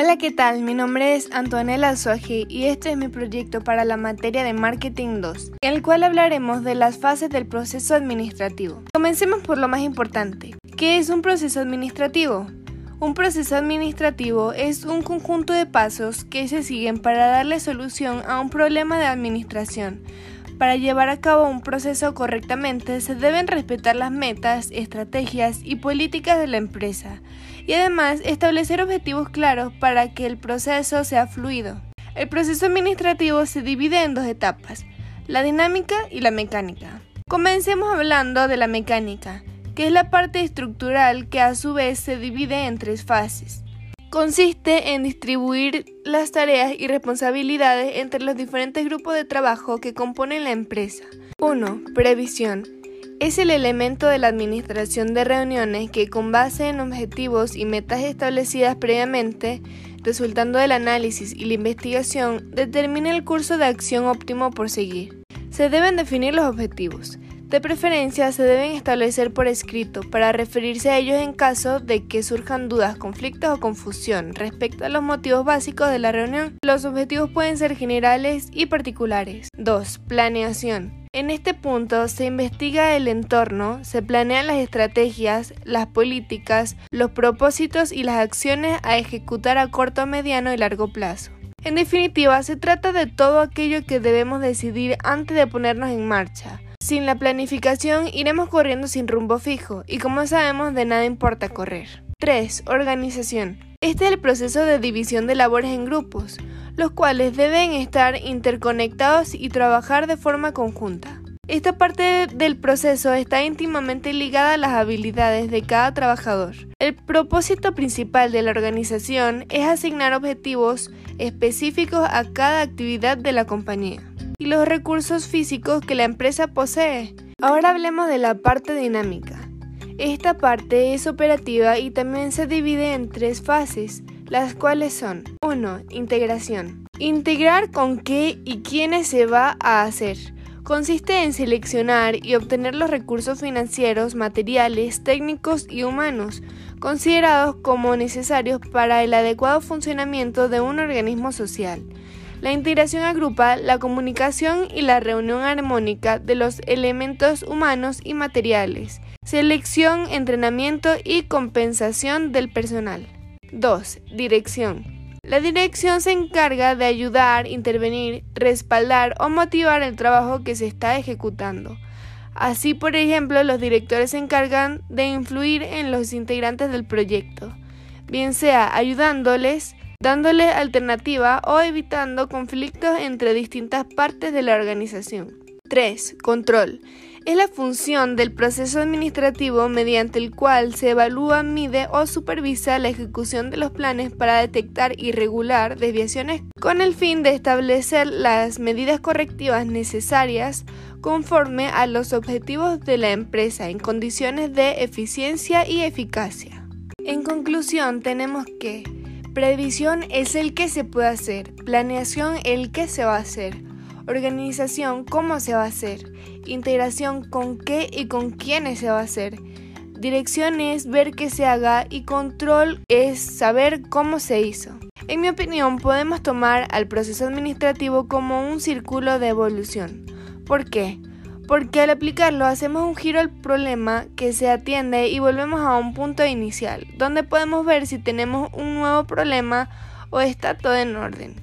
Hola, ¿qué tal? Mi nombre es Antonella Azuaje y este es mi proyecto para la materia de Marketing 2, en el cual hablaremos de las fases del proceso administrativo. Comencemos por lo más importante. ¿Qué es un proceso administrativo? Un proceso administrativo es un conjunto de pasos que se siguen para darle solución a un problema de administración. Para llevar a cabo un proceso correctamente se deben respetar las metas, estrategias y políticas de la empresa y además establecer objetivos claros para que el proceso sea fluido. El proceso administrativo se divide en dos etapas, la dinámica y la mecánica. Comencemos hablando de la mecánica, que es la parte estructural que a su vez se divide en tres fases. Consiste en distribuir las tareas y responsabilidades entre los diferentes grupos de trabajo que componen la empresa. 1. Previsión. Es el elemento de la administración de reuniones que con base en objetivos y metas establecidas previamente, resultando del análisis y la investigación, determina el curso de acción óptimo por seguir. Se deben definir los objetivos. De preferencia, se deben establecer por escrito para referirse a ellos en caso de que surjan dudas, conflictos o confusión respecto a los motivos básicos de la reunión. Los objetivos pueden ser generales y particulares. 2. Planeación. En este punto se investiga el entorno, se planean las estrategias, las políticas, los propósitos y las acciones a ejecutar a corto, mediano y largo plazo. En definitiva, se trata de todo aquello que debemos decidir antes de ponernos en marcha sin la planificación iremos corriendo sin rumbo fijo y como sabemos de nada importa correr. 3. Organización. Este es el proceso de división de labores en grupos, los cuales deben estar interconectados y trabajar de forma conjunta. Esta parte del proceso está íntimamente ligada a las habilidades de cada trabajador. El propósito principal de la organización es asignar objetivos específicos a cada actividad de la compañía y los recursos físicos que la empresa posee. Ahora hablemos de la parte dinámica. Esta parte es operativa y también se divide en tres fases, las cuales son 1. Integración. Integrar con qué y quiénes se va a hacer. Consiste en seleccionar y obtener los recursos financieros, materiales, técnicos y humanos considerados como necesarios para el adecuado funcionamiento de un organismo social. La integración agrupa la comunicación y la reunión armónica de los elementos humanos y materiales, selección, entrenamiento y compensación del personal. 2. Dirección. La dirección se encarga de ayudar, intervenir, respaldar o motivar el trabajo que se está ejecutando. Así, por ejemplo, los directores se encargan de influir en los integrantes del proyecto, bien sea ayudándoles, dándole alternativa o evitando conflictos entre distintas partes de la organización. 3. Control. Es la función del proceso administrativo mediante el cual se evalúa, mide o supervisa la ejecución de los planes para detectar y regular desviaciones con el fin de establecer las medidas correctivas necesarias conforme a los objetivos de la empresa en condiciones de eficiencia y eficacia. En conclusión, tenemos que Previsión es el que se puede hacer, planeación el que se va a hacer, organización cómo se va a hacer, integración con qué y con quiénes se va a hacer, dirección es ver qué se haga y control es saber cómo se hizo. En mi opinión podemos tomar al proceso administrativo como un círculo de evolución. ¿Por qué? Porque al aplicarlo hacemos un giro al problema que se atiende y volvemos a un punto inicial, donde podemos ver si tenemos un nuevo problema o está todo en orden.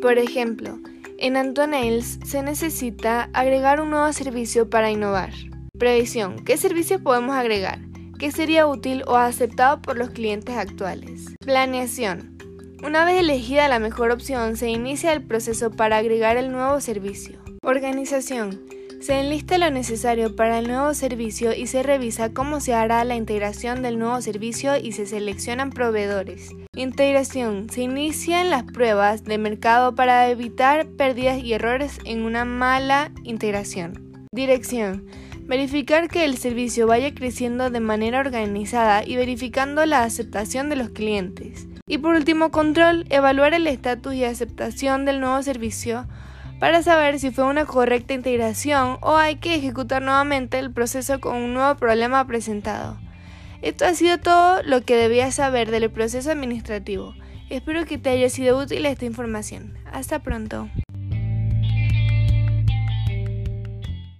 Por ejemplo, en Antonails se necesita agregar un nuevo servicio para innovar. Previsión. ¿Qué servicios podemos agregar? ¿Qué sería útil o aceptado por los clientes actuales? Planeación. Una vez elegida la mejor opción, se inicia el proceso para agregar el nuevo servicio. Organización. Se enlista lo necesario para el nuevo servicio y se revisa cómo se hará la integración del nuevo servicio y se seleccionan proveedores. Integración. Se inician las pruebas de mercado para evitar pérdidas y errores en una mala integración. Dirección. Verificar que el servicio vaya creciendo de manera organizada y verificando la aceptación de los clientes. Y por último, control. Evaluar el estatus y aceptación del nuevo servicio para saber si fue una correcta integración o hay que ejecutar nuevamente el proceso con un nuevo problema presentado. Esto ha sido todo lo que debías saber del proceso administrativo. Espero que te haya sido útil esta información. Hasta pronto.